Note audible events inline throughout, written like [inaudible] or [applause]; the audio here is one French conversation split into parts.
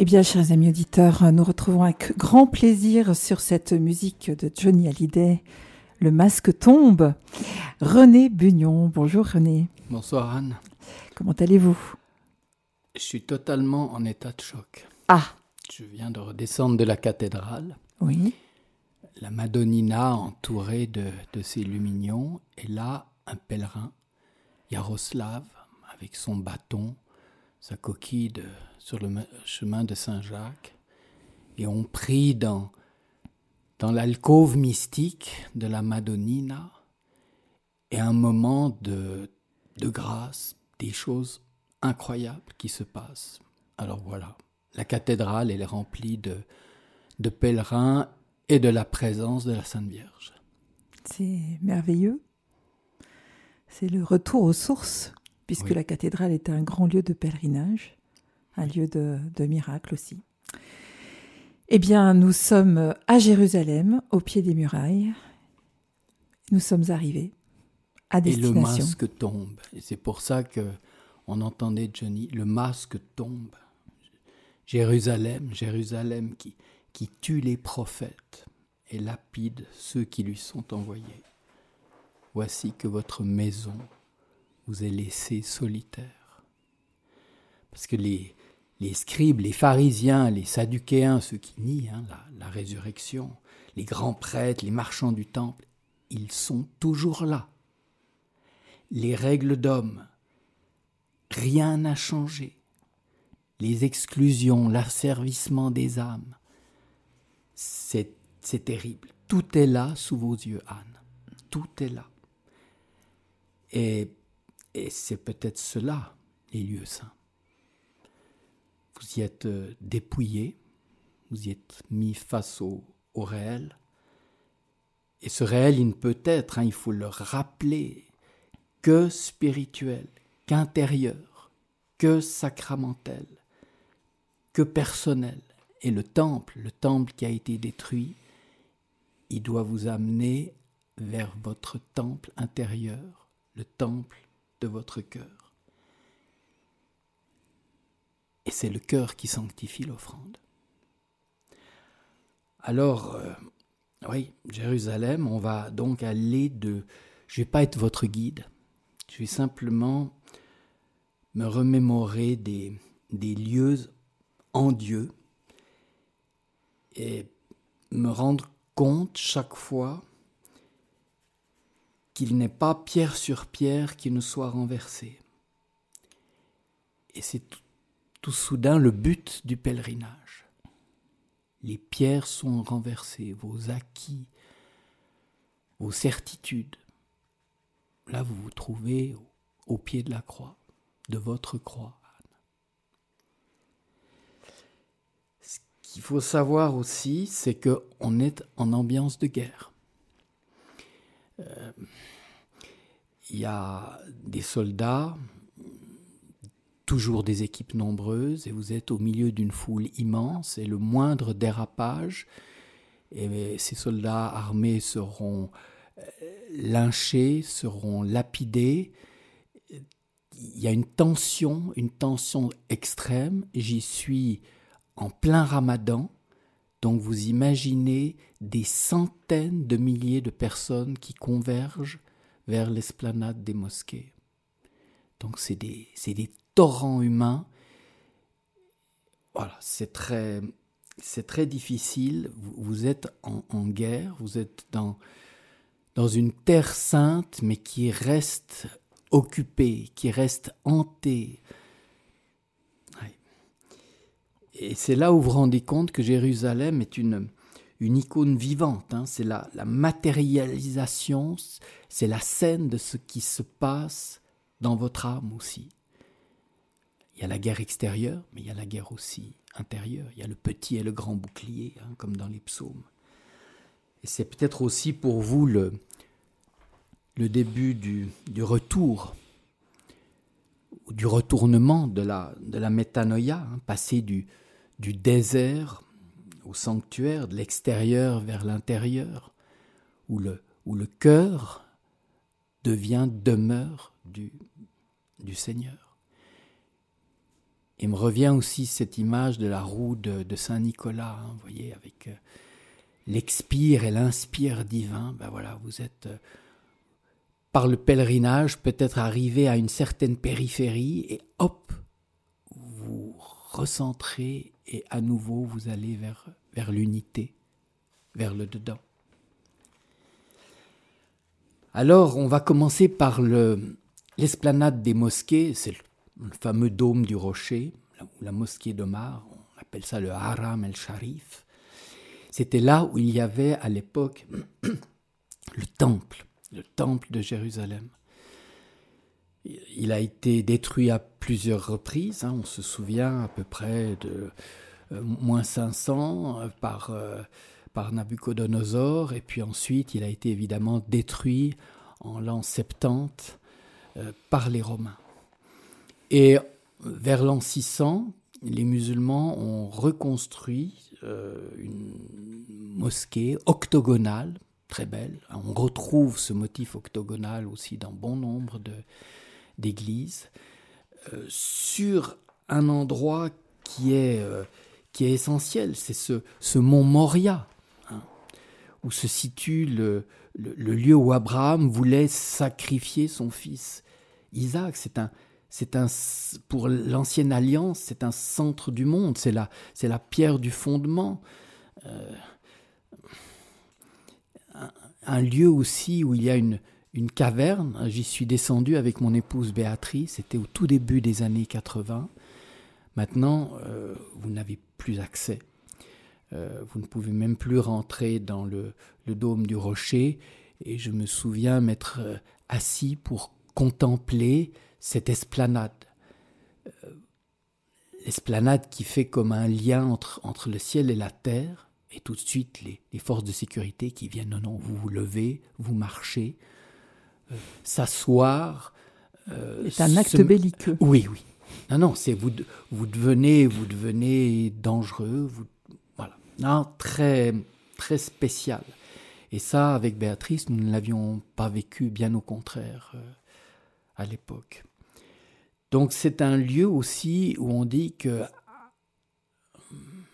Eh bien, chers amis auditeurs, nous retrouvons avec grand plaisir sur cette musique de Johnny Hallyday, Le masque tombe. René Bugnon, bonjour René. Bonsoir Anne. Comment allez-vous? Je suis totalement en état de choc. Ah Je viens de redescendre de la cathédrale. Oui. La Madonnina entourée de, de ses lumignons, et là, un pèlerin, Yaroslav, avec son bâton, sa coquille de, sur le chemin de Saint-Jacques, et on prie dans, dans l'alcôve mystique de la Madonnina, et un moment de, de grâce, des choses incroyables qui se passent. Alors voilà, la cathédrale, elle est remplie de, de pèlerins et de la présence de la Sainte Vierge. C'est merveilleux. C'est le retour aux sources, puisque Oui. la cathédrale est un grand lieu de pèlerinage, un lieu de, de miracle aussi. Eh bien, nous sommes à Jérusalem, au pied des murailles. Nous sommes arrivés à Et le destination. masque tombe. Et c'est pour ça que on entendait Johnny, le masque tombe. Jérusalem, Jérusalem qui, qui tue les prophètes et lapide ceux qui lui sont envoyés. Voici que votre maison vous est laissée solitaire. Parce que les, les scribes, les pharisiens, les sadducéens, ceux qui nient hein, la, la résurrection, les grands prêtres, les marchands du temple, ils sont toujours là les règles d'homme. Rien n'a changé. Les exclusions, l'asservissement des âmes. C'est terrible. Tout est là sous vos yeux, Anne. Tout est là. Et, et c'est peut-être cela, les lieux saints. Vous y êtes euh, dépouillé, vous y êtes mis face au, réel. Et ce réel, il ne peut être, hein, il faut le rappeler, que spirituel, qu'intérieur, que sacramentel, que personnel. Et le temple, le temple qui a été détruit, il doit vous amener vers votre temple intérieur, le temple de votre cœur. Et c'est le cœur qui sanctifie l'offrande. Alors, euh, oui, Jérusalem, on va donc aller de... Je ne vais pas être votre guide, je vais simplement me remémorer des, des lieux en Dieu et me rendre compte chaque fois qu'il n'est pas pierre sur pierre qui ne soit renversé. Et c'est tout, tout soudain le but du pèlerinage. Les pierres sont renversées, vos acquis, vos certitudes. Là, vous vous trouvez au, pied de la croix, de votre croix. Ce qu'il faut savoir aussi, c'est que on est en ambiance de guerre. Euh, Il y a des soldats, toujours des équipes nombreuses, et vous êtes au milieu d'une foule immense, et le moindre dérapage, et ces soldats armés seront euh, lynchés, seront lapidés. Il y a une tension, une tension extrême. J'y suis en plein ramadan. Donc vous imaginez des centaines de milliers de personnes qui convergent vers l'esplanade des mosquées. Donc c'est des, des torrents humains. Voilà, c'est très, c'est très difficile. Vous, êtes en, guerre, vous êtes dans, dans une terre sainte, mais qui reste occupée, qui reste hantée. Et c'est là où vous vous rendez compte que Jérusalem est une, une icône vivante. hein. C'est la matérialisation, c'est la scène de ce qui se passe dans votre âme aussi. Il y a la guerre extérieure, mais il y a la guerre aussi intérieure. Il y a le petit et le grand bouclier, hein, comme dans les psaumes. Et c'est peut-être aussi pour vous le, début du, retour, ou du retournement de la, de la métanoïa, hein, passer du, du désert au sanctuaire, de l'extérieur vers l'intérieur, où le, où le cœur devient demeure du, du Seigneur. Et me revient aussi cette image de la roue de, Saint-Nicolas, hein, vous voyez, avec euh, l'expire et l'inspire divin. Ben voilà, vous êtes, euh, par le pèlerinage, peut-être arrivé à une certaine périphérie, et hop, vous recentrez, et à nouveau, vous allez vers, vers l'unité, vers le dedans. Alors, on va commencer par l'esplanade des mosquées, c'est le fameux dôme du rocher, la mosquée d'Omar, on appelle ça le Haram el-Sharif. C'était là où il y avait à l'époque [clears throat] le temple, le temple de Jérusalem. Il a été détruit à plusieurs reprises, hein. on se souvient à peu près de euh, moins 500 euh, par, euh, par Nabucodonosor, et puis ensuite il a été évidemment détruit en l'an 70 par les Romains. Et vers l'an 600, les musulmans ont reconstruit euh, une mosquée octogonale, très belle. On retrouve ce motif octogonal aussi dans bon nombre d'églises, euh, sur un endroit qui est, euh, qui est essentiel, c'est ce, ce, mont Moria, hein, où se situe le, le lieu où Abraham voulait sacrifier son fils. Isaac, c'est un, c'est un, pour l'ancienne alliance, c'est un centre du monde, c'est la, c'est la pierre du fondement. Euh, un, lieu aussi où il y a une, une caverne. J'y suis descendu avec mon épouse Béatrice, c'était au tout début des années 80. Maintenant, euh, vous n'avez plus accès. Euh, vous ne pouvez même plus rentrer dans le, le, dôme du rocher. Et je me souviens m'être assis pour contempler cette esplanade. Euh, esplanade qui fait comme un lien entre, entre le ciel et la terre, et tout de suite les, forces de sécurité qui viennent, non, non, vous vous levez, vous marchez, euh, s'asseoir. Euh, c'est un acte belliqueux. Oui, oui. Non, non, c'est vous, vous devenez, vous devenez dangereux, vous, voilà. Non, très, très spécial. Et ça, avec Béatrice, nous ne l'avions pas vécu, bien au contraire, à l'époque. Donc c'est un lieu aussi où on dit que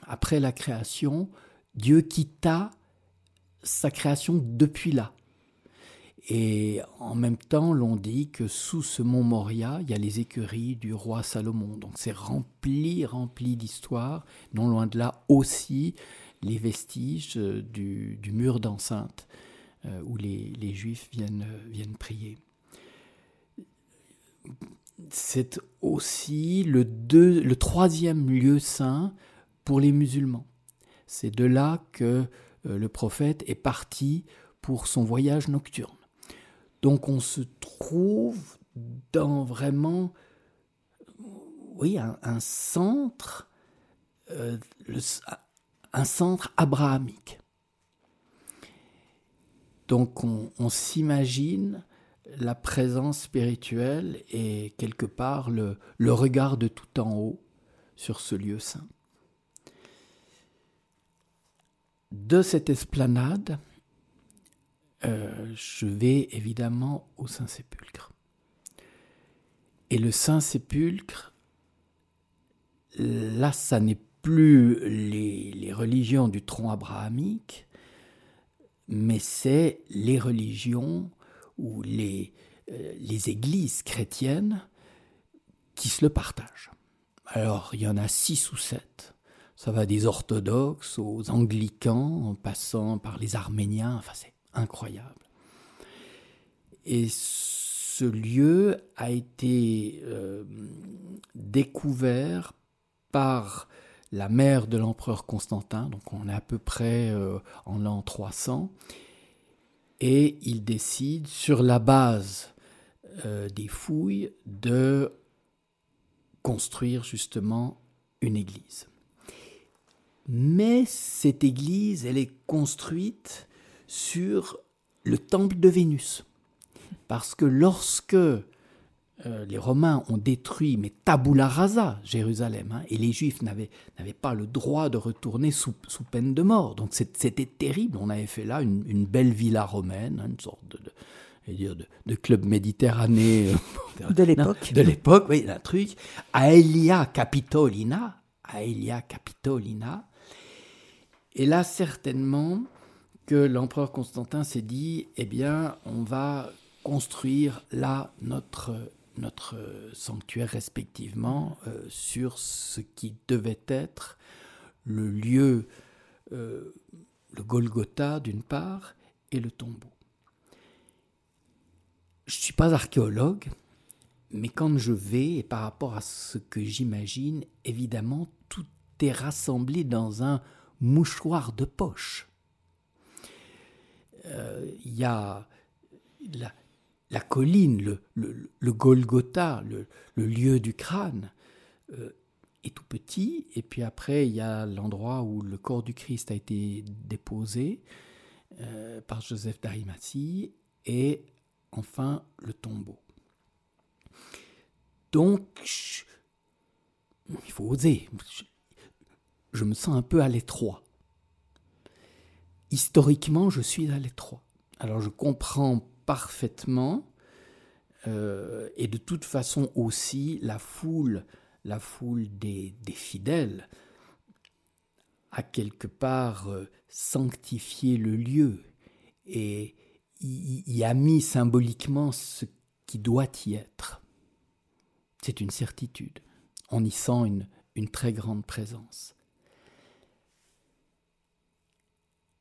après la création, Dieu quitta sa création depuis là. Et en même temps, l'on dit que sous ce mont Moria, il y a les écuries du roi Salomon. Donc c'est rempli, rempli d'histoire. Non loin de là aussi les vestiges du, mur d'enceinte euh, où les, Juifs viennent prier c'est aussi le, troisième lieu saint pour les musulmans. C'est de là que euh, le prophète est parti pour son voyage nocturne. Donc on se trouve dans vraiment, un, centre, euh, un centre abrahamique. Donc on s'imagine la présence spirituelle est quelque part le, regard de tout en haut sur ce lieu saint. De cette esplanade, euh, je vais évidemment au Saint-Sépulcre. Et le Saint-Sépulcre, là, ça n'est plus les, religions du tronc abrahamique, mais c'est les religions ou les, euh, les églises chrétiennes qui se le partagent. Alors, il y en a six ou sept. Ça va des orthodoxes aux anglicans, en passant par les arméniens. Enfin, c'est incroyable. Et ce lieu a été euh, découvert par la mère de l'empereur Constantin, donc on est à peu près euh, en l'an 300, et il décide, sur la base euh, des fouilles, de construire justement une église. Mais cette église, elle est construite sur le temple de Vénus. Parce que lorsque euh, les Romains ont détruit, mais tabula rasa, Jérusalem, hein, et les Juifs n'avaient pas le droit de retourner sous, peine de mort. Donc c'était terrible. On avait fait là une, belle villa romaine, une sorte de, dire de, club méditerranéen [laughs] de l'époque. De l'époque, oui, un truc. Aelia Capitolina. Aelia Capitolina. Et là, certainement que l'empereur Constantin s'est dit, eh bien, on va construire là notre, notre sanctuaire respectivement euh, sur ce qui devait être le lieu, euh, le Golgotha d'une part, et le tombeau. Je ne suis pas archéologue, mais quand je vais, et par rapport à ce que j'imagine, évidemment, tout est rassemblé dans un mouchoir de poche. Euh, il y a la, colline, le, Golgotha, le, lieu du crâne, euh, est tout petit. Et puis après, il y a l'endroit où le corps du Christ a été déposé euh, par Joseph d'Arimathie. Et enfin, le tombeau. Donc, il faut oser. je me sens un peu à l'étroit historiquement, je suis à l'étroit. Alors je comprends parfaitement, euh, et de toute façon aussi, la foule, la foule des, fidèles a quelque part euh, sanctifié le lieu et y, a mis symboliquement ce qui doit y être. C'est une certitude. On y sent une très grande présence.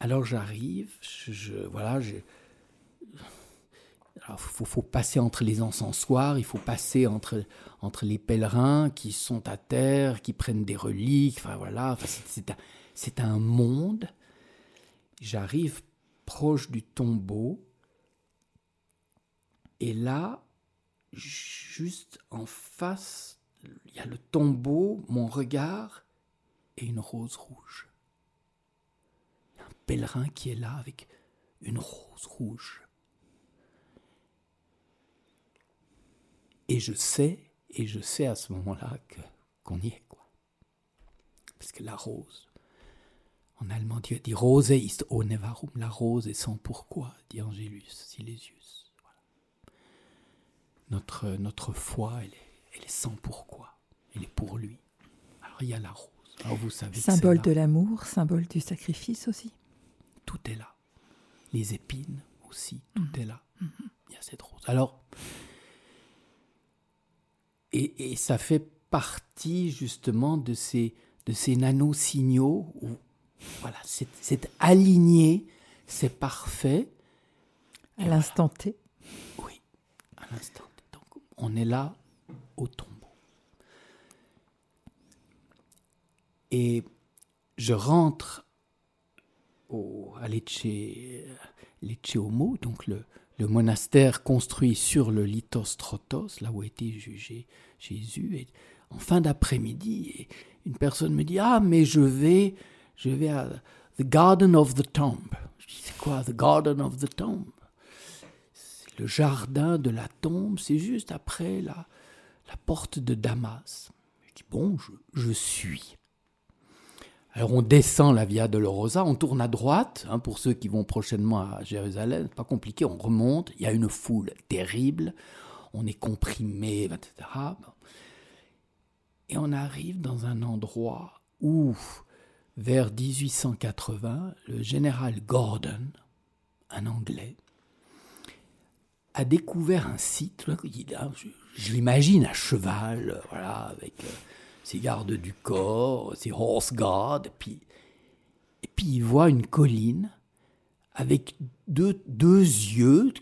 Alors j'arrive, je, voilà, il faut, passer entre les encensoirs, il faut passer entre, entre les pèlerins qui sont à terre, qui prennent des reliques, enfin voilà, c'est un, un monde. J'arrive proche du tombeau, et là, juste en face, il y a le tombeau, mon regard et une rose rouge pèlerin qui est là avec une rose rouge. Et je sais, et je sais à ce moment-là que, qu'on y est, quoi. Parce que la rose, en allemand, Dieu dit Rose ist ohne warum, la rose est sans pourquoi, dit Angelus Silesius. Notre, notre foi, elle est, elle est sans pourquoi, elle est pour lui. Alors il y a la rose. Alors vous savez symbole de l'amour, symbole du sacrifice aussi tout est là. Les épines aussi, tout mhm. est là. Mhm. Il y a cette rose. Alors, et, ça fait partie justement de ces, de ces nanosignaux où voilà, c'est aligné, c'est parfait. À l'instant T. Oui, à l'instant T. Donc, on est là au tombeau. Et je rentre au, à Lecce, Homo, donc le, le, monastère construit sur le Litos Trotos, là où été jugé Jésus. Et en fin d'après-midi, une personne me dit Ah, mais je vais, je vais à The Garden of the Tomb. Je dis C'est quoi, The Garden of the Tomb? Le jardin de la tombe, c'est juste après la, la porte de Damas. Je dis Bon, je, je suis. Alors on descend la Via Dolorosa, on tourne à droite, hein, pour ceux qui vont prochainement à Jérusalem, pas compliqué, on remonte, il y a une foule terrible, on est comprimé, etc. Et on arrive dans un endroit où, vers 1880, le général Gordon, un Anglais, a découvert un site, je, l'imagine à cheval, voilà, avec... Euh, ses gardes du corps, ses horse guards, puis, et puis il voit une colline avec deux, deux yeux,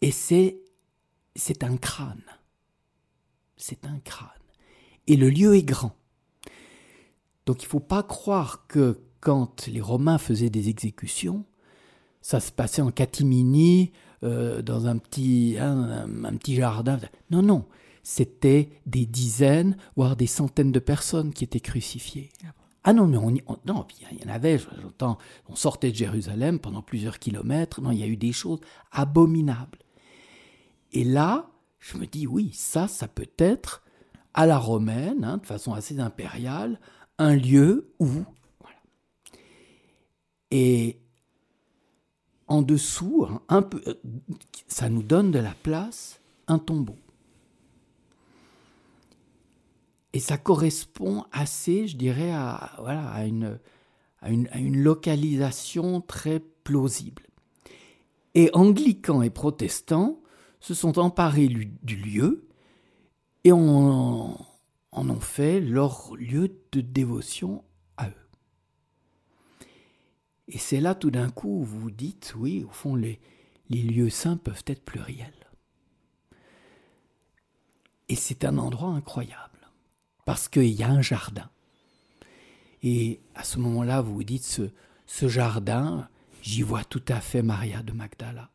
et c'est, c'est un crâne. C'est un crâne. Et le lieu est grand. Donc il ne faut pas croire que quand les Romains faisaient des exécutions, ça se passait en catimini, euh, dans un petit, un petit jardin. Non, non, c'était des dizaines, voire des centaines de personnes qui étaient crucifiées. Ah, ah non, mais on, non, il y en avait, j'entends, on sortait de Jérusalem pendant plusieurs kilomètres, non, il y a eu des choses abominables. Et là, je me dis, oui, ça, ça peut être, à la romaine, hein, de façon assez impériale, un lieu où... Voilà. Et en dessous, un peu, euh, ça nous donne de la place, un tombeau. Et ça correspond assez, je dirais, à, voilà, à, une, localisation très plausible. Et anglicans et protestants se sont emparés du lieu et en, en ont fait leur lieu de dévotion à eux. Et c'est là tout d'un coup où vous dites, oui, au fond, les lieux saints peuvent être pluriels. Et c'est un endroit incroyable, parce qu'il y a un jardin. Et à ce moment-là, vous vous dites, ce, jardin, j'y vois tout à fait Maria de Magdala.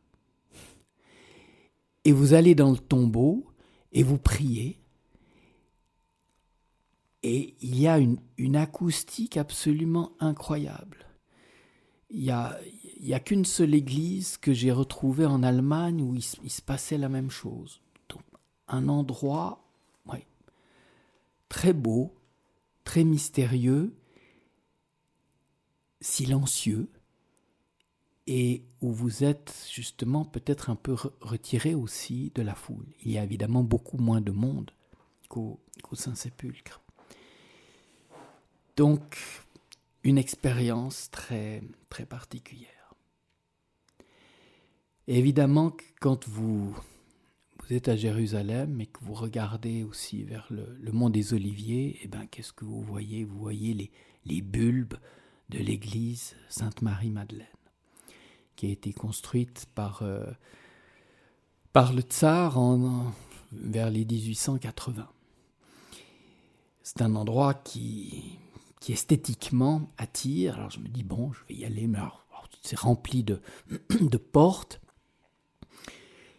Et vous allez dans le tombeau et vous priez. Et il y a une, acoustique absolument incroyable. Il n'y a, il a qu'une seule église que j'ai retrouvée en Allemagne où il, se passait la même chose. Un endroit très beau, très mystérieux, silencieux, et où vous êtes justement peut-être un peu retiré aussi de la foule. Il y a évidemment beaucoup moins de monde qu'au qu Saint-Sépulcre. Donc, une expérience très, très particulière. Évidemment, quand vous, vous êtes à Jérusalem et que vous regardez aussi vers le, mont des Oliviers, eh ben, qu'est-ce que vous voyez? Vous voyez les, les bulbes de l'église Sainte-Marie-Madeleine qui a été construite par, euh, par le tsar en, vers les 1880. C'est un endroit qui, qui esthétiquement attire. Alors je me dis, bon, je vais y aller, mais c'est rempli de, [clears throat] de portes.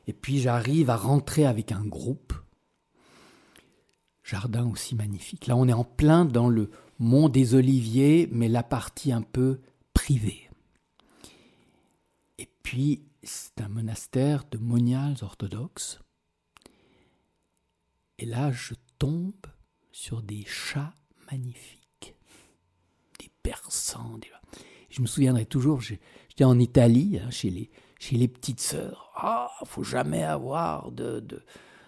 Et puis j'arrive à rentrer avec un groupe. Jardin aussi magnifique. Là, on est en plein dans le mont des Oliviers, mais la partie un peu privée. Et puis, c'est un monastère de moniales orthodoxes. Et là, je tombe sur des chats magnifiques, des persans. Des... Je me souviendrai toujours, j'étais en Italie, hein, chez, les, chez les petites sœurs. Ah, faut jamais avoir de, de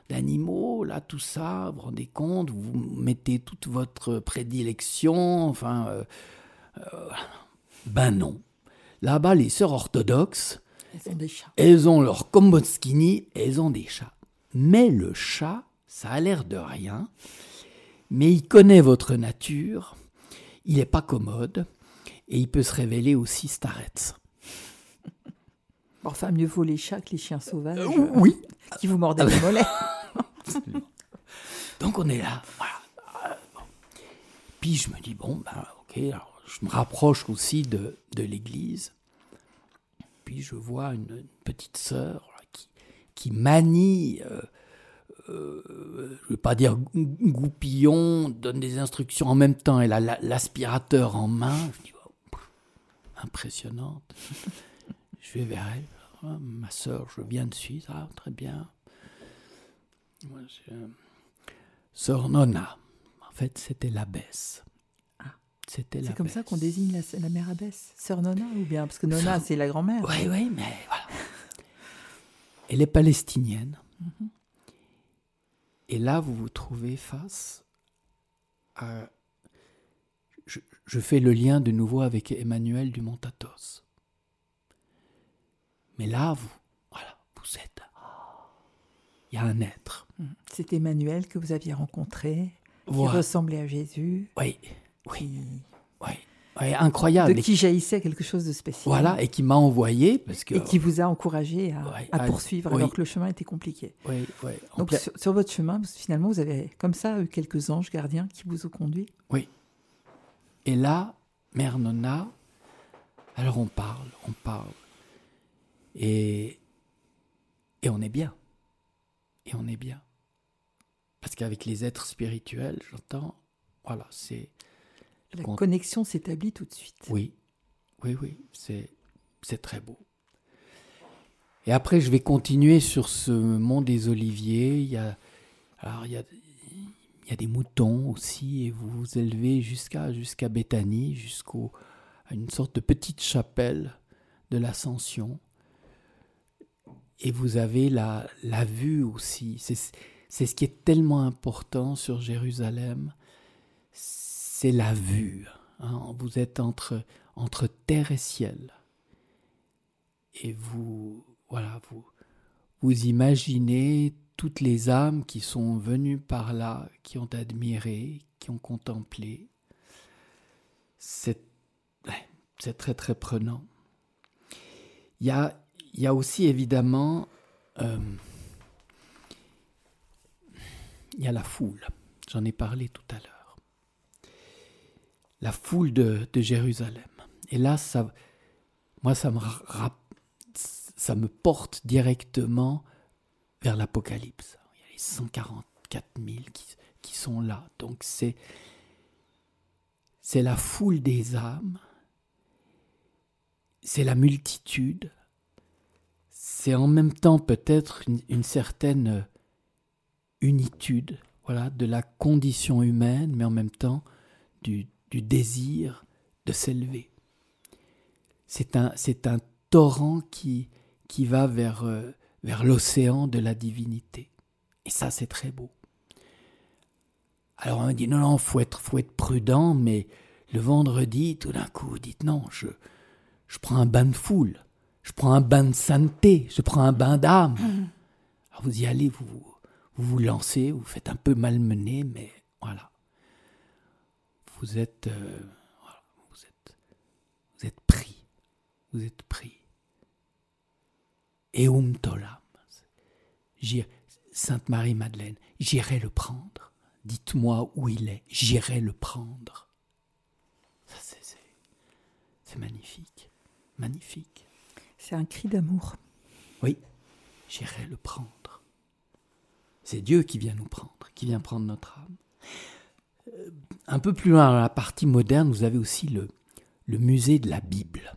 d'animaux, là, tout ça, vous vous rendez compte, vous mettez toute votre prédilection, enfin, euh, euh, ben non. Là-bas, les sœurs orthodoxes, elles ont des chats. Elles ont leur elles ont des chats. Mais le chat, ça a l'air de rien, mais il connaît votre nature, il n'est pas commode, et il peut se révéler aussi starets. Enfin, mieux vaut les chats que les chiens sauvages. Euh, oui. Euh, qui vous mordaient les mollets. [laughs] Donc on est là. Voilà. Puis je me dis, bon, ben, ok, alors je me rapproche aussi de, de l'église. Puis je vois une, une petite sœur qui, qui manie, euh, euh, je ne vais pas dire goupillon, donne des instructions en même temps, elle a l'aspirateur en main. Je dis, oh, impressionnante. [laughs] je vais vers elle. Oh, ma sœur, je viens de suite. Ah, très bien. Moi, euh, Sœur Nona. En fait, c'était l'abbesse. C'est comme ça qu'on désigne la, la, mère abbesse, sœur Nona ou bien parce que Nona c'est la grand-mère. Oui, oui, mais voilà. Elle est palestinienne. Mm -hmm. Et là, vous vous trouvez face à. Je, je, fais le lien de nouveau avec Emmanuel du Montatos. Mais là, vous, voilà, vous êtes. Il y a un être. C'est Emmanuel que vous aviez rencontré, qui voilà. ressemblait à Jésus. Oui. Oui. Oui. incroyable. De qui jaillissait quelque chose de spécial. Voilà, et qui m'a envoyé parce que. Et qui vous a encouragé à, ouais, à poursuivre oui. alors que le chemin était compliqué. Oui, oui. Donc pla... sur, sur, votre chemin, finalement, vous avez comme ça eu quelques anges gardiens qui vous ont conduit. Oui. Et là, Mère Nona, alors on parle, on parle. Et, et on est bien. Et on est bien. Parce qu'avec les êtres spirituels, j'entends, voilà, c'est la connexion s'établit tout de suite. Oui, oui, oui, c'est, c'est très beau. Et après, je vais continuer sur ce mont des Oliviers. Il y a, alors, il y a, il y a des moutons aussi, et vous vous élevez jusqu'à, jusqu'à Béthanie, jusqu'à une sorte de petite chapelle de l'Ascension. Et vous avez la, la vue aussi. C'est ce qui est tellement important sur Jérusalem, c'est la vue. Hein. Vous êtes entre, entre terre et ciel. Et vous, voilà, vous, vous imaginez toutes les âmes qui sont venues par là, qui ont admiré, qui ont contemplé. C'est très très prenant. Il y a, il y a aussi évidemment euh, il y a la foule. J'en ai parlé tout à l'heure. La foule de, de, Jérusalem. Et là, ça, moi, ça me, ça me porte directement vers l'Apocalypse. Il y a les 144 000 qui, qui sont là. Donc c'est c'est la foule des âmes, c'est la multitude, c'est en même temps peut-être une, certaine unitude, voilà, de la condition humaine, mais en même temps du, désir de s'élever. C'est un, c'est un torrent qui, qui va vers, euh, vers l'océan de la divinité. Et ça, c'est très beau. Alors on dit non, non, faut être, faut être prudent, mais le vendredi, tout d'un coup, vous dites non, je, je prends un bain de foule, je prends un bain de sainteté, je prends un bain d'âme. Mmh. Alors vous y allez, vous, vous vous lancez, vous faites un peu malmener, mais voilà. Vous êtes, euh, vous êtes, vous êtes pris, vous êtes pris. Et tolam. Sainte Marie-Madeleine, j'irai le prendre. Dites-moi où il est, j'irai le prendre. Ça, c'est magnifique, magnifique. C'est un cri d'amour. Oui, j'irai le prendre. C'est Dieu qui vient nous prendre, qui vient prendre notre âme. Euh, un peu plus loin dans la partie moderne, vous avez aussi le, le musée de la Bible.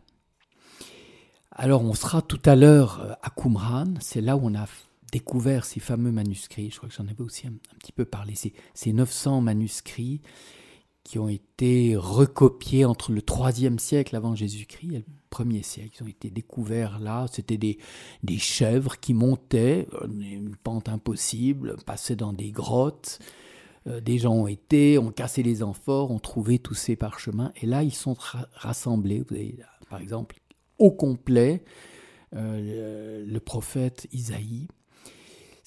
Alors on sera tout à l'heure euh, à Qumran, c'est là où on a découvert ces fameux manuscrits, je crois que j'en avais aussi un, petit peu parlé, ces, ces 900 manuscrits qui ont été recopiés entre le 3e siècle avant Jésus-Christ et le 1er siècle. Ils ont été découverts là. C'était des, des chèvres qui montaient, euh, une pente impossible, passaient dans des grottes. Euh, des gens ont été, ont cassé les amphores, ont trouvé tous ces parchemins. Et là, ils sont rassemblés. Vous avez, par exemple, au complet, euh, le, le prophète Isaïe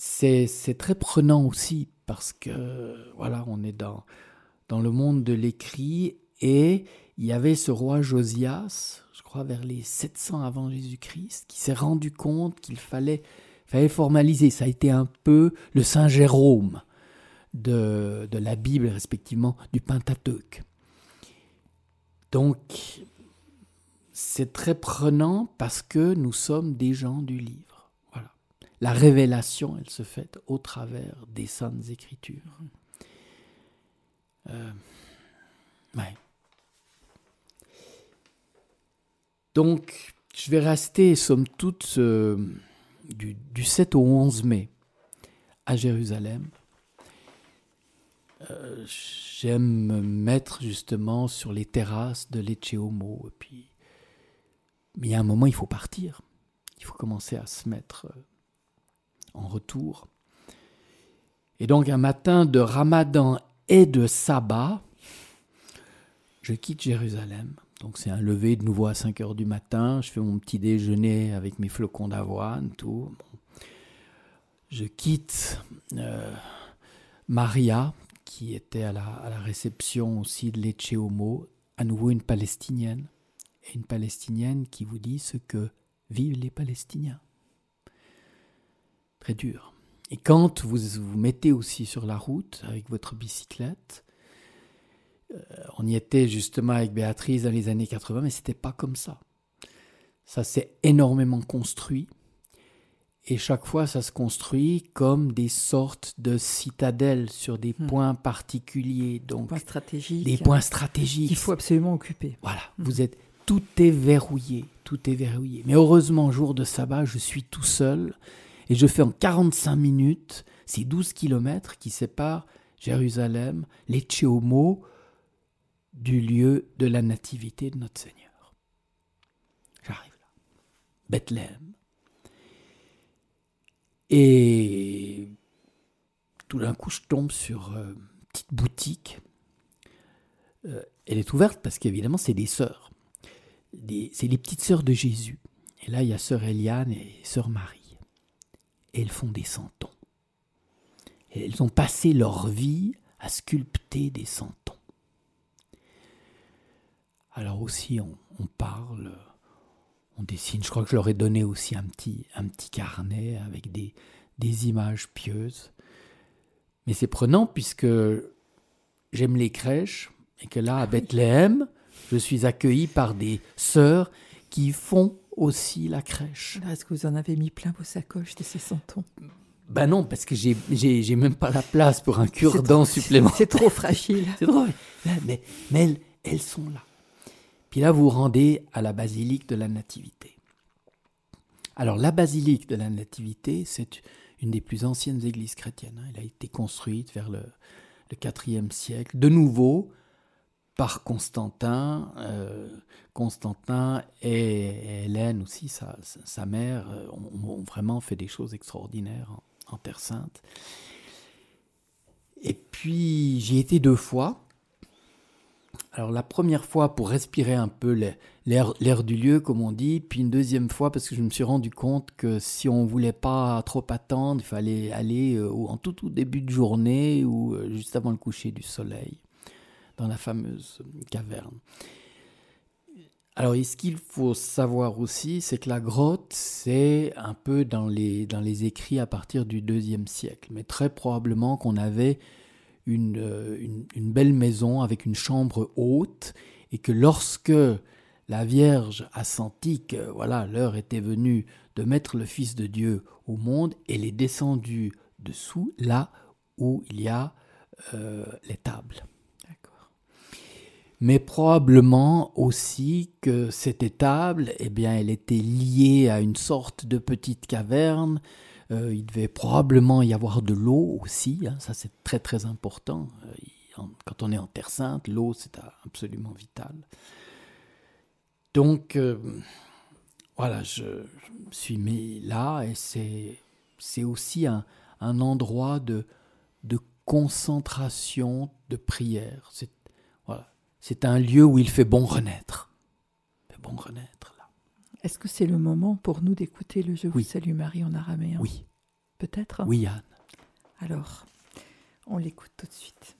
c'est très prenant aussi parce que voilà, on est dans, dans le monde de l'écrit et il y avait ce roi Josias, je crois vers les 700 avant Jésus-Christ, qui s'est rendu compte qu'il fallait, formaliser. Ça a été un peu le Saint Jérôme de, de la Bible, respectivement du Pentateuque. Donc, c'est très prenant parce que nous sommes des gens du livre la révélation, elle se fait au travers des saintes écritures. Euh, Donc, je vais rester, somme toute, euh, du, 7 au 11 mai à Jérusalem. Euh, j'aime me mettre justement sur les terrasses de Lecce Homo. Et puis, mais il y a un moment, il faut partir. Il faut commencer à se mettre en retour. Et donc un matin de Ramadan et de Sabbat, je quitte Jérusalem. Donc c'est un lever de nouveau à 5 heures du matin. Je fais mon petit déjeuner avec mes flocons d'avoine, tout. Je quitte euh, Maria, qui était à la, réception aussi de Lecce Homo, à nouveau une Palestinienne. Et une Palestinienne qui vous dit ce que vivent les Palestiniens très dur. Et quand vous vous mettez aussi sur la route avec votre bicyclette, euh, on y était justement avec Béatrice dans les années 80, mais c'était pas comme ça. Ça s'est énormément construit. Et chaque fois, ça se construit comme des sortes de citadelles sur des hmm. points particuliers, donc points stratégiques, des points stratégiques qu'il faut absolument occuper. Voilà, hmm. vous êtes tout est verrouillé, tout est verrouillé. Mais heureusement, jour de sabbat, je suis tout seul et je fais en 45 minutes ces 12 kilomètres qui séparent Jérusalem, Lecce Homo, du lieu de la nativité de notre Seigneur. J'arrive là. Bethléem. Et tout d'un coup, je tombe sur euh, une petite boutique. Euh, elle est ouverte parce qu'évidemment, c'est des sœurs. c'est les petites sœurs de Jésus. Et là, il y a sœur Eliane et sœur Marie. Elles font des santons. Elles ont passé leur vie à sculpter des santons. Alors aussi, on, on parle, on dessine. Je crois que je leur ai donné aussi un petit, un petit carnet avec des, des images pieuses. Mais c'est prenant puisque j'aime les crèches et que là, à Bethléem, je suis accueilli par des sœurs qui font aussi la crèche. Est-ce que vous en avez mis plein vos sacoches de ces santons? Ben non, parce que j'ai, j'ai, même pas la place pour un cure-dent supplémentaire. C'est trop fragile. [laughs] c'est trop. Mais, mais elles, elles sont là. Puis là, vous vous rendez à la basilique de la Nativité. Alors, la basilique de la Nativité, c'est une des plus anciennes églises chrétiennes. Hein. Elle a été construite vers le, le IVe siècle, de nouveau par Constantin. Euh, Constantin et Hélène aussi, sa, mère, euh, ont, vraiment fait des choses extraordinaires en, Terre Sainte. Et puis j'y étais deux fois. Alors la première fois pour respirer un peu l'air du lieu, comme on dit, puis une deuxième fois parce que je me suis rendu compte que si on voulait pas trop attendre, il fallait aller euh, en tout, tout début de journée ou juste avant le coucher du soleil, dans la fameuse caverne. Alors, ce qu'il faut savoir aussi, c'est que la grotte, c'est un peu dans les, dans les écrits à partir du deuxième siècle, mais très probablement qu'on avait euh, une, une, belle maison avec une chambre haute et que lorsque la Vierge a senti que voilà l'heure était venue de mettre le Fils de Dieu au monde, elle est descendue dessous, là où il y a euh, les tables. Mais probablement aussi que cette étable, eh bien, elle était liée à une sorte de petite caverne euh, il devait probablement y avoir de l'eau aussi, hein, ça c'est très très important. Euh, quand on est en Terre Sainte, l'eau c'est absolument vital. Donc euh, voilà, je, me suis mis là et c'est aussi un, endroit de, concentration, de prière. C'est voilà, un lieu où il fait bon renaître. Il fait bon renaître. Est-ce que c'est le moment pour nous d'écouter le Je vous salue Marie en araméen? Oui. Peut-être? Oui, Anne. Alors, on l'écoute tout de suite.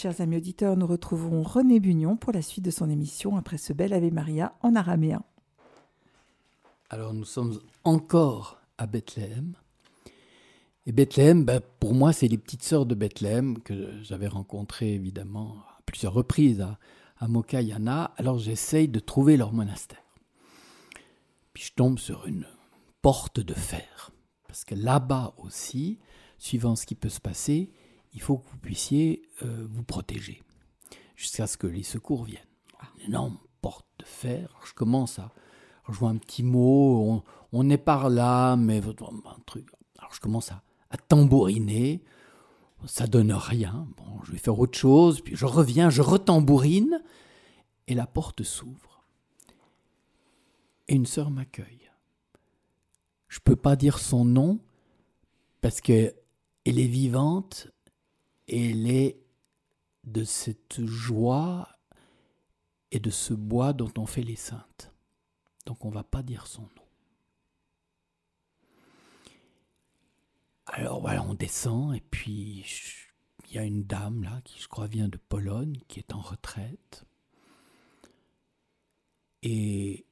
Chers amis auditeurs, nous retrouvons René Bugnon pour la suite de son émission après ce bel Ave Maria en araméen. Alors nous sommes encore à Bethléem. Et Bethléem, ben, pour moi, c'est les petites sœurs de Bethléem que j'avais rencontrées évidemment à plusieurs reprises à, à Mokayana. Alors j'essaye de trouver leur monastère. Puis je tombe sur une porte de fer. Parce que là-bas aussi, suivant ce qui peut se passer, il faut que vous puissiez euh, vous protéger jusqu'à ce que les secours viennent. Une énorme porte de fer. je commence à. Je vois un petit mot, on, est par là, mais un truc. Alors je commence à, à tambouriner. Ça donne rien. Bon, je vais faire autre chose. Puis je reviens, je retambourine. Et la porte s'ouvre. Et une sœur m'accueille. Je ne peux pas dire son nom parce que elle est vivante elle est de cette joie et de ce bois dont on fait les saintes. Donc on ne va pas dire son nom. Alors voilà, on descend et puis il y a une dame là qui je crois vient de Pologne, qui est en retraite. Et,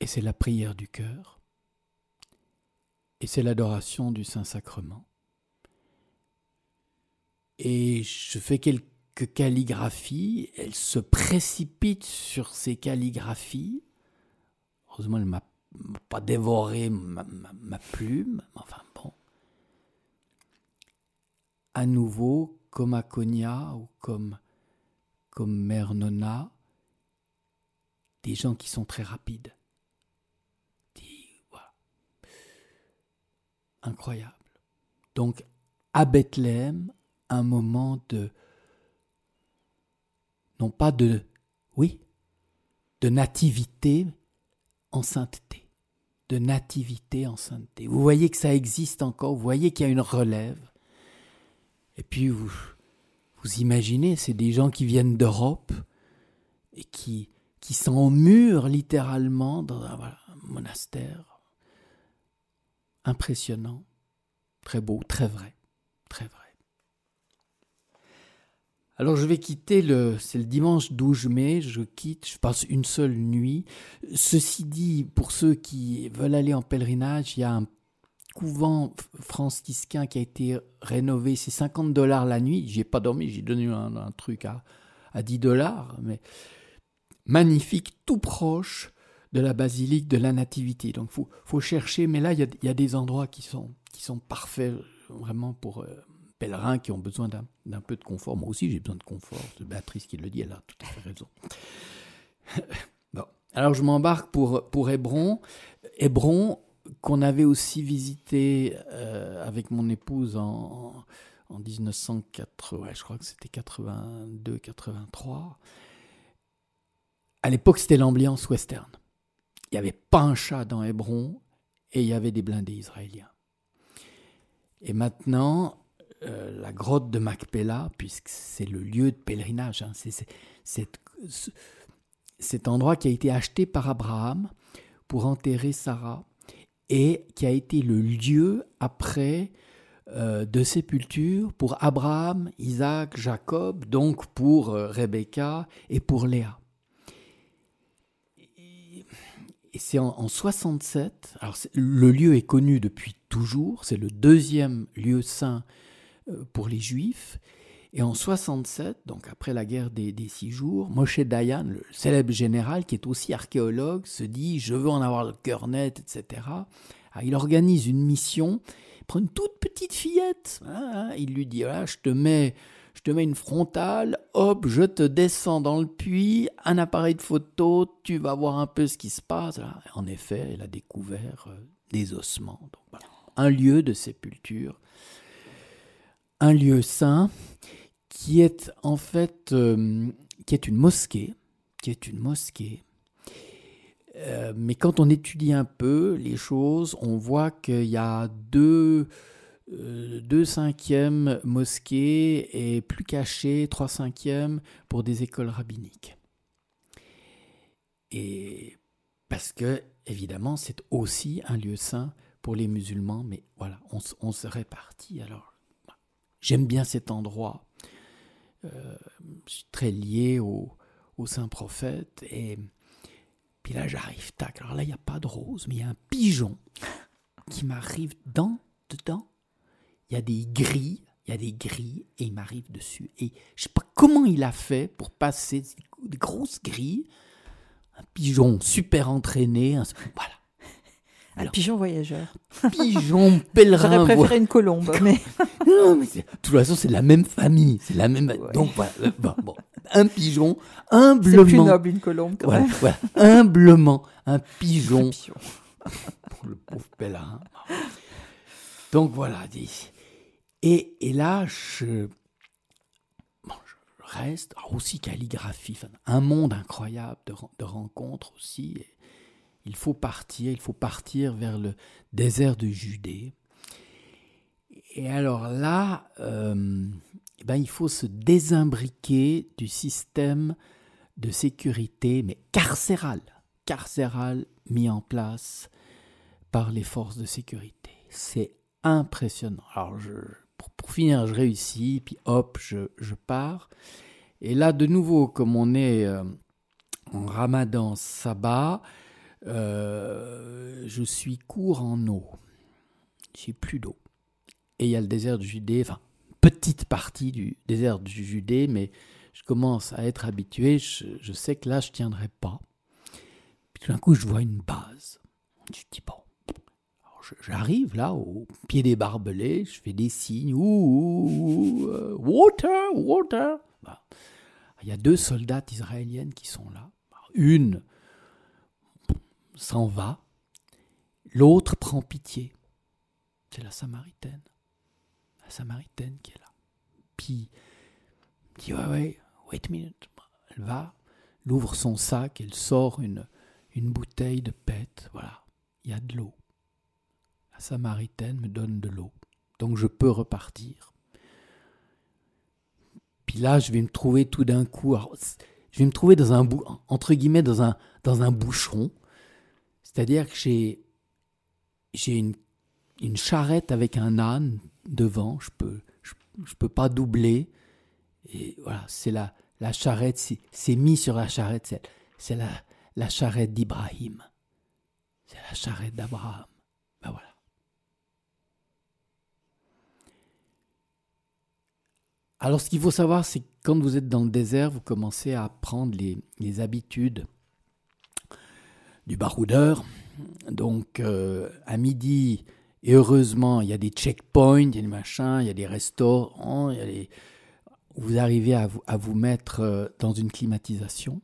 et c'est la prière du cœur. Et c'est l'adoration du Saint-Sacrement et je fais quelques calligraphies. Elle se précipite sur ces calligraphies. Heureusement, elle m'a pas dévoré ma, plume. Enfin bon. À nouveau, comme à ou comme, comme Mère Nona, des gens qui sont très rapides. Incroyable. Donc, à Bethléem, moment de, non pas de, oui, de nativité en sainteté, de nativité en sainteté. Vous voyez que ça existe encore, vous voyez qu'il y a une relève. Et puis vous, vous imaginez, c'est des gens qui viennent d'Europe et qui, qui s'emmurent littéralement dans un monastère. Impressionnant, très beau, très vrai, très vrai. Alors je vais quitter le, c'est le dimanche 12 mai, je quitte, je passe une seule nuit. Ceci dit, pour ceux qui veulent aller en pèlerinage, il y a un couvent franciscain qui a été rénové, c'est 50 dollars la nuit. J'ai pas dormi, j'ai donné un, truc à, à 10 dollars, mais magnifique, tout proche de la basilique de la Nativité. Donc faut, faut chercher, mais là il y a, des endroits qui sont, qui sont parfaits vraiment pour, euh, pèlerins qui ont besoin d'un peu de confort. Moi aussi, j'ai besoin de confort. C'est Béatrice qui le dit, elle a tout à fait raison. [laughs] bon. Alors, je m'embarque pour, pour Hébron. Hébron, qu'on avait aussi visité euh, avec mon épouse en, en 1980, ouais, je crois que c'était 82, 83. À l'époque, c'était l'ambiance western. Il n'y avait pas un chat dans Hébron et il y avait des blindés israéliens. Et maintenant, euh, la grotte de Macpella, puisque c'est le lieu de pèlerinage. Hein. C'est cet endroit qui a été acheté par Abraham pour enterrer Sarah et qui a été le lieu après euh, de sépulture pour Abraham, Isaac, Jacob, donc pour euh, Rebecca et pour Léa. Et c'est en, en, 67, alors le lieu est connu depuis toujours, c'est le deuxième lieu saint pour les Juifs. Et en 67, donc après la guerre des, six jours, Moshe Dayan, le célèbre général qui est aussi archéologue, se dit je veux en avoir le cœur net, etc. Ah, il organise une mission, il prend une toute petite fillette, hein, il lui dit voilà, je te mets je te mets une frontale, hop, je te descends dans le puits, un appareil de photo, tu vas voir un peu ce qui se passe. En effet, il a découvert euh, des ossements. Donc, Un lieu de sépulture un lieu saint qui est en fait euh, qui est une mosquée, qui est une mosquée. Euh, mais quand on étudie un peu les choses, on voit qu'il y a deux, euh, deux cinquièmes mosquées et plus cachées, trois cinquièmes pour des écoles rabbiniques. Et parce que, évidemment, c'est aussi un lieu saint pour les musulmans, mais voilà, on se répartit alors J'aime bien cet endroit. euh, je suis très lié au, saint prophète. Et puis là, j'arrive, tac. Alors là, il n'y a pas de rose, mais il y a un pigeon qui m'arrive dans, dedans. Il y a des grilles, il y a des grilles, et il m'arrive dessus. Et je sais pas comment il a fait pour passer des grosses grilles. Un pigeon super entraîné, voilà. Alors. pigeon voyageur. Pigeon [laughs] pèlerin. J'aurais voilà. préféré une colombe, mais [laughs] Non, mais c'est- de toute façon, c'est la même famille. C'est la même. Ouais. Donc, voilà. euh, Bon, bon. [laughs] Un pigeon, c'est humblement. plus noble une colombe quand Voilà, même. Humblement, un Un pigeon. pigeon. pour le pauvre pèlerin. Donc voilà. Et, et là, je, bon, je reste. Alors aussi calligraphie, un monde incroyable de, de rencontres aussi. Et il faut partir, il faut partir vers le désert de Judée. Et alors là, euh, eh ben, il faut se désimbriquer du système de sécurité, mais carcéral, carcéral mis en place par les forces de sécurité. C'est impressionnant. Alors, je, pour, finir, je réussis, puis hop, je, je pars. Et là, de nouveau, comme on est euh, en ramadan sabbat, euh, je suis court en eau. J'ai plus d'eau. Et il y a le désert de Judée, enfin, petite partie du désert de Judée, mais je commence à être habitué. Je, sais que là, je tiendrai pas. Puis tout d'un coup, je vois une base. Je dis, bon, j'arrive là au pied des barbelés, je fais des signes, ouh, euh, water, water. Voilà. Il y a deux soldates israéliennes qui sont là. Alors, Une s'en va, l'autre prend pitié. C'est la Samaritaine. La Samaritaine qui est là. Puis, dit, ouais, ouais, wait a minute. Elle va, elle ouvre son sac, elle sort une, une bouteille de pète, voilà, il y a de l'eau. La Samaritaine me donne de l'eau, donc je peux repartir. Puis là, je vais me trouver tout d'un coup, je vais me trouver dans un entre guillemets dans un dans un bouchon, c'est-à-dire que j'ai j'ai une une charrette avec un âne devant, je peux je, je peux pas doubler et voilà, c'est la la charrette, c'est c'est mis sur la charrette, c'est c'est la la charrette d'Ibrahim. C'est la charrette d'Abraham. Ben voilà. Alors, ce qu'il faut savoir, c'est que quand vous êtes dans le désert, vous commencez à apprendre les, les habitudes du baroudeur. Donc, euh, à midi, et heureusement, il y a des checkpoints, il y a des machins, il y a des restaurants, il y a des... vous arrivez à vous, à vous mettre euh, dans une climatisation.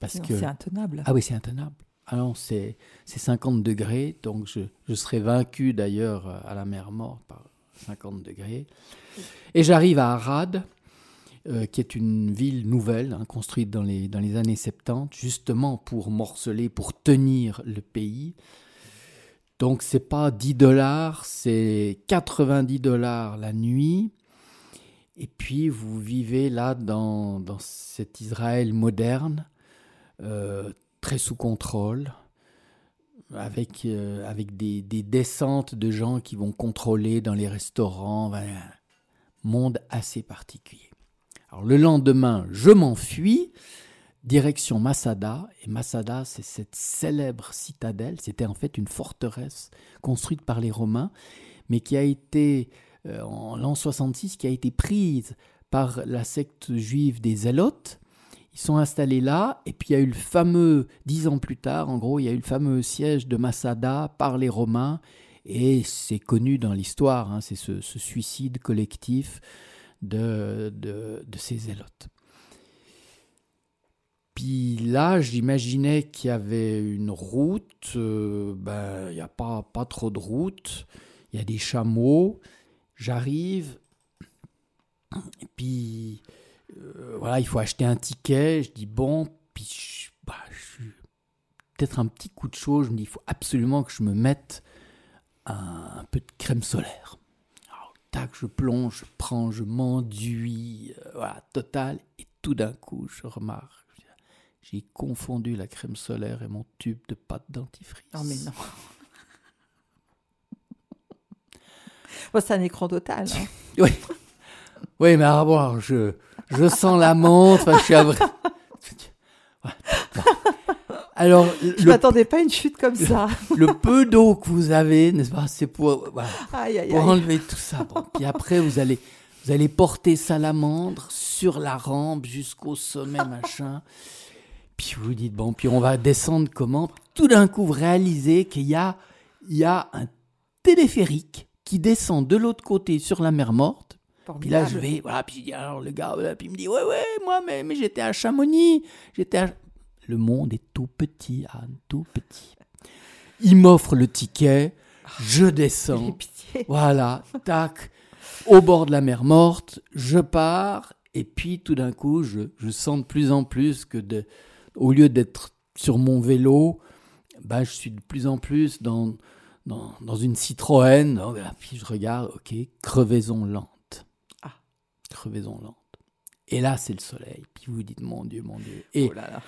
Parce Non, que... C'est intenable. Ah oui, c'est intenable. Ah non, c'est c'est 50 degrés, donc je, je serais vaincu d'ailleurs à la mer morte par 50 degrés. Et j'arrive à Arad, euh, qui est une ville nouvelle, hein, construite dans les, dans les années 70, justement pour morceler, pour tenir le pays. Donc c'est pas 10 dollars, c'est 90 dollars la nuit. Et puis vous vivez là dans, dans cet Israël moderne, euh, très sous contrôle, avec, euh, avec des, des descentes de gens qui vont contrôler dans les restaurants. Voilà. Monde assez particulier. Le lendemain, je m'enfuis, direction Masada. Et Masada, c'est cette célèbre citadelle. C'était en fait une forteresse construite par les Romains, mais qui a été, euh, en l'an 66, qui a été prise par la secte juive des Zélotes. Ils sont installés là, et puis il y a eu le fameux, dix ans plus tard, en gros, il y a eu le fameux siège de Masada par les Romains, et c'est connu dans l'histoire, hein, c'est ce, ce suicide collectif de, de, de ces zélotes. Puis là, j'imaginais qu'il y avait une route, euh, ben, il n'y a pas, pas trop de route, il y a des chameaux, j'arrive, puis euh, voilà, il faut acheter un ticket, je dis bon, puis je, bah, peut-être un petit coup de chaud, je me dis il faut absolument que je me mette un peu de crème solaire. Tac, je plonge, je prends, je m'enduis, euh, voilà, total, et tout d'un coup, je remarque, j'ai confondu la crème solaire et mon tube de pâte dentifrice. Non, mais non. [laughs] Bon, c'est un écran total. hein. [laughs] Oui, oui, mais à voir, je, je sens la montre, enfin, je suis à vrai- [laughs] Alors, Je m'attendais pas à une chute comme ça. [laughs] le peu d'eau que vous avez, n'est-ce pas, c'est pour, voilà, Aïe, aïe, pour aïe. enlever tout ça. Bon, Puis après, vous allez, vous allez porter Salamandre sur la rampe jusqu'au sommet, machin. Puis vous vous dites, bon, puis on va descendre comment? Tout d'un coup, vous réalisez qu'il y a, il y a un téléphérique qui descend de l'autre côté sur la mer morte. Puis là, je vais, voilà, puis je dis, alors le gars, voilà, puis il me dit, ouais, ouais, moi, mais, mais j'étais à Chamonix, j'étais à... Le monde est tout petit, Anne, tout petit. Il m'offre le ticket, je J'ai descends, pitié. voilà, tac, au bord de la mer morte, je pars, et puis tout d'un coup, je, je sens de plus en plus que de, au lieu d'être sur mon vélo, bah, je suis de plus en plus dans, dans, dans une Citroën. Donc, là, puis je regarde, ok, crevaison lente. Ah. Crevaison lente. Et là, c'est le soleil. Puis vous vous dites, mon Dieu, mon Dieu. Et Oh là là.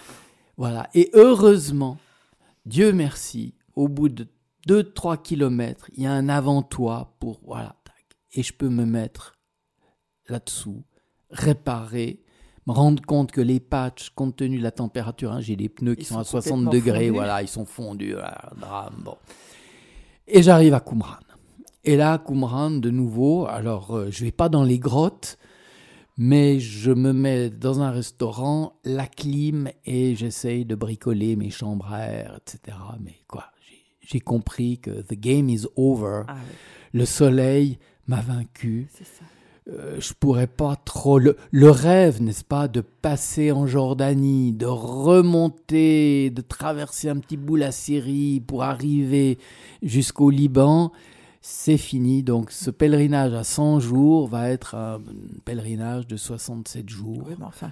Voilà. Et heureusement, Dieu merci, au bout de 2-3 kilomètres, il y a un avant-toi pour. Voilà. tac. Et je peux me mettre là-dessous, réparer, me rendre compte que les patchs, compte tenu de la température, hein, j'ai des pneus qui Ils sont, sont à 60 complètement degrés, fondus. voilà, ils sont fondus, voilà, drame, bon. Et j'arrive à Qumran. Et là, Qumran, de nouveau, alors euh, je vais pas dans les grottes, mais je me mets dans un restaurant, la clim, et j'essaye de bricoler mes chambres à air, etc. Mais quoi, j'ai- compris que the game is over. Ah Le soleil m'a vaincu. c'est ça. Euh, je pourrais pas trop. Le, le rêve, n'est-ce pas, de passer en Jordanie, de remonter, de traverser un petit bout la Syrie pour arriver jusqu'au Liban, c'est fini. Donc, ce pèlerinage à 100 jours va être un pèlerinage de 67 jours. Oui, mais enfin.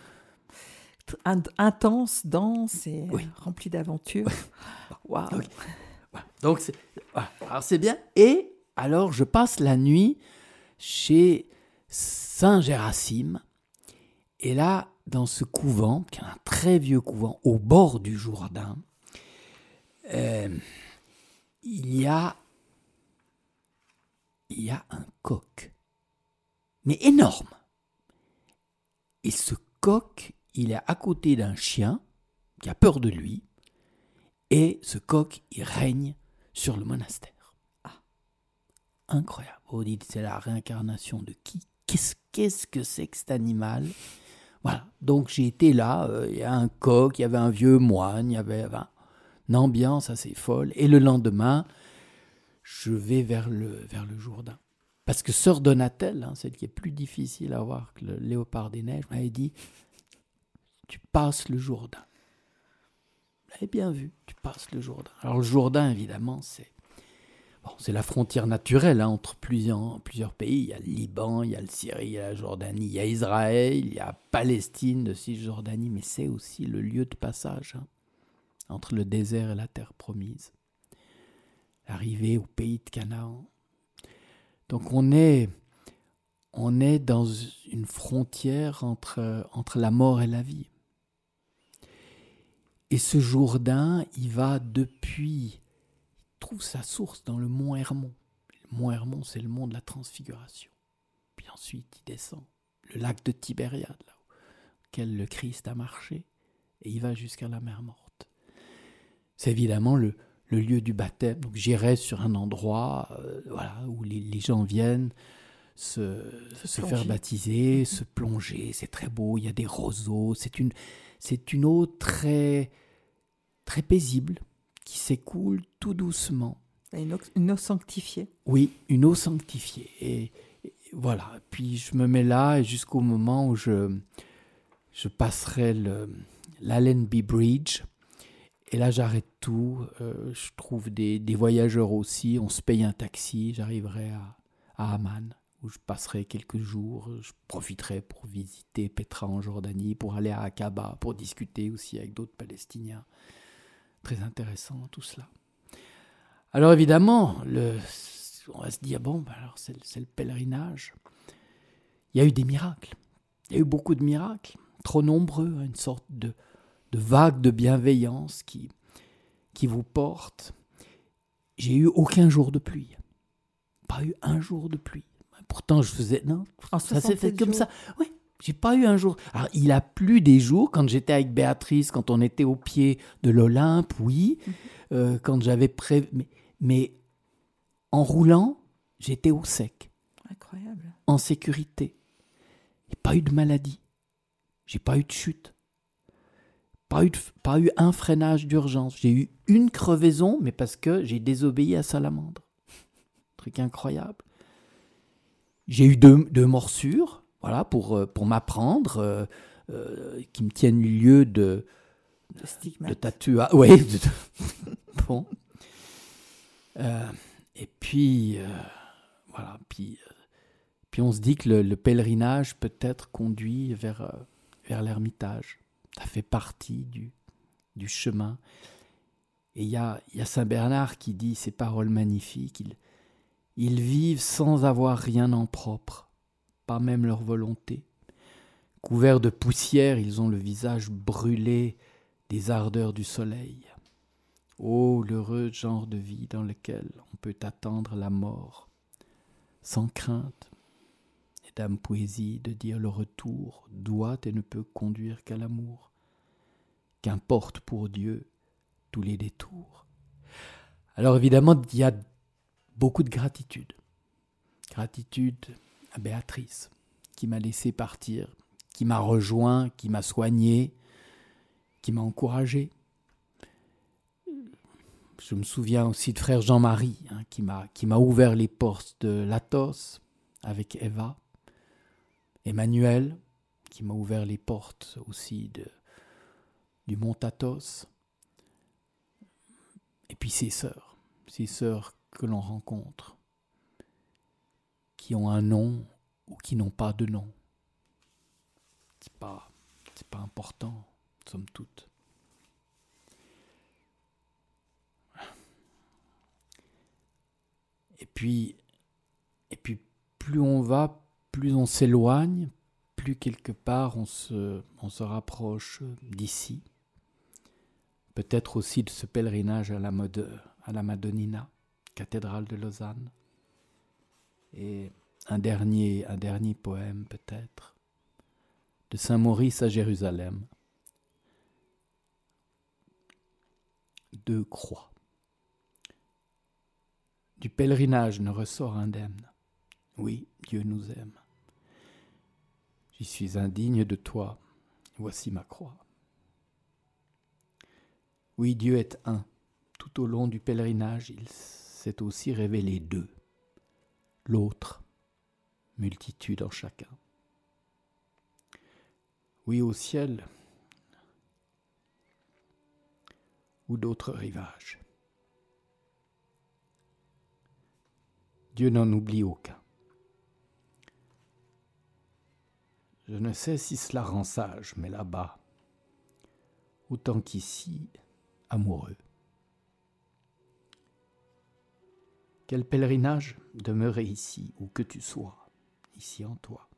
in- Intense, dense et Oui. rempli d'aventures. [laughs] Waouh. Voilà. Donc, c'est. Alors, c'est bien. Et alors, je passe la nuit chez Saint-Gérasime. Et là, dans ce couvent, qui est un très vieux couvent, au bord du Jourdain, euh, il y a il y a un coq, mais énorme. Et ce coq, il est à côté d'un chien qui a peur de lui, et ce coq, il règne sur le monastère. Ah. Incroyable. Vous dites, c'est la réincarnation de qui? Qu'est-ce que c'est que cet animal? Voilà. Donc j'ai été là, euh, il y a un coq, il y avait un vieux moine, il y avait une ambiance assez folle. Et le lendemain, je vais vers le, vers le Jourdain. Parce que sœur Donatelle, hein, celle qui est plus difficile à voir que le léopard des neiges, m'avait dit Tu passes le Jourdain. Vous l'avez bien vu, tu passes le Jourdain. Alors le Jourdain, évidemment, c'est bon, la frontière naturelle hein, entre plusieurs, plusieurs pays. Il y a le Liban, il y a le Syrie, il y a la Jordanie, il y a Israël, il y a Palestine de Cisjordanie, mais c'est aussi le lieu de passage hein, entre le désert et la terre promise. L'arrivée au pays de Canaan. Donc on est, on est dans une frontière entre, entre la mort et la vie. Et ce Jourdain, il va depuis, il trouve sa source dans le mont Hermon. Le mont Hermon, c'est le mont de la transfiguration. Puis ensuite, il descend le lac de Tibériade, là auquel le Christ a marché, et il va jusqu'à la mer morte. C'est évidemment le, le lieu du baptême. Donc j'irai sur un endroit euh, voilà, où les, les gens viennent se, se, faire baptiser, se plonger. C'est très beau, il y a des roseaux. C'est une, c'est une eau très, très paisible qui s'écoule tout doucement. Une, eau- une eau sanctifiée. Oui, une eau sanctifiée. Et, et voilà. Puis je me mets là jusqu'au moment où je, je passerai le- l'Allenby Bridge. Et là, j'arrête tout. euh, je trouve des, des voyageurs aussi. On se paye un taxi. J'arriverai à, à Amman, où je passerai quelques jours. Je profiterai pour visiter Petra en Jordanie, pour aller à Aqaba, pour discuter aussi avec d'autres Palestiniens. Très intéressant tout cela. Alors évidemment, le, on va se dire, bon, ben alors c'est le- pèlerinage. Il y a eu des miracles. Il y a eu beaucoup de miracles, trop nombreux, hein, une sorte de, de vague de bienveillance qui, qui vous porte. J'ai eu aucun jour de pluie. Pas eu un jour de pluie. Pourtant, je faisais. Non, En ça s'est fait 67 comme jours. ça. Oui, J'ai pas eu un jour. Alors, il a plu des jours quand j'étais avec Béatrice, quand on était au pied de l'Olympe, oui. Mhm. Euh, quand j'avais pré... Mais, mais, en roulant, j'étais au sec. Incroyable. En sécurité. Il n'y a pas eu de maladie. J'ai pas eu de chute. Pas eu, pas eu un freinage d'urgence. J'ai eu une crevaison, mais parce que j'ai désobéi à Salamandre. [laughs] Truc incroyable. J'ai eu deux, deux morsures voilà, pour, euh, pour m'apprendre, euh, euh, qui me tiennent lieu de, de tatouage. [laughs] Oui, [laughs] bon. et puis, voilà, puis, puis on se dit que le, pèlerinage peut-être conduit vers, vers l'ermitage. Ça fait partie du, du chemin. Et il y a, Saint Bernard qui dit ces paroles magnifiques. Ils, ils vivent sans avoir rien en propre pas même leur volonté. Couverts de poussière, ils ont le visage brûlé des ardeurs du soleil. Ô l'heureux genre de vie dans lequel on peut attendre la mort, sans crainte, dame poésie de dire le retour doit et ne peut conduire qu'à l'amour. Qu'importe pour Dieu tous les détours. Alors évidemment, il y a beaucoup de gratitude. Gratitude à Béatrice, qui m'a laissé partir, qui m'a rejoint, qui m'a soigné, qui m'a encouragé. Je me souviens aussi de frère Jean-Marie, hein, qui m'a ouvert les portes de l'Athos avec Eva. Emmanuel, qui m'a ouvert les portes aussi de, du Mont Athos. Et puis ses sœurs, ses sœurs que l'on rencontre qui ont un nom ou qui n'ont pas de nom. C'est pas, c'est pas important, somme toute. Et puis, et puis plus on va, plus on s'éloigne, plus quelque part on se, rapproche d'ici. Peut-être aussi de ce pèlerinage à la, mode, à la Madonnina, cathédrale de Lausanne. Et un dernier, un dernier poème peut-être, de Saint Maurice à Jérusalem. Deux croix. Du pèlerinage ne ressort indemne. Oui, Dieu nous aime. J'y suis indigne de toi. Voici ma croix. Oui, Dieu est un. Tout au long du pèlerinage, il s'est aussi révélé deux l'autre, multitude en chacun. Oui, au ciel, ou d'autres rivages. Dieu n'en oublie aucun. Je ne sais si cela rend sage, mais là-bas, autant qu'ici, amoureux. Quel pèlerinage demeurer ici, où que tu sois, ici en toi.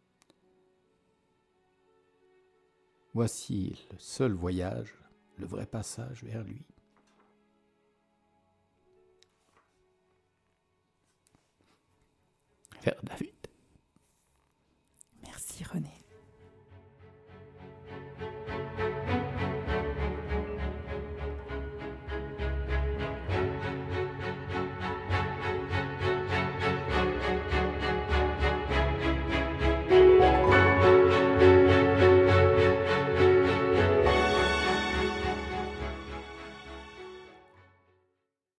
Voici le seul voyage, le vrai passage vers lui. Vers David.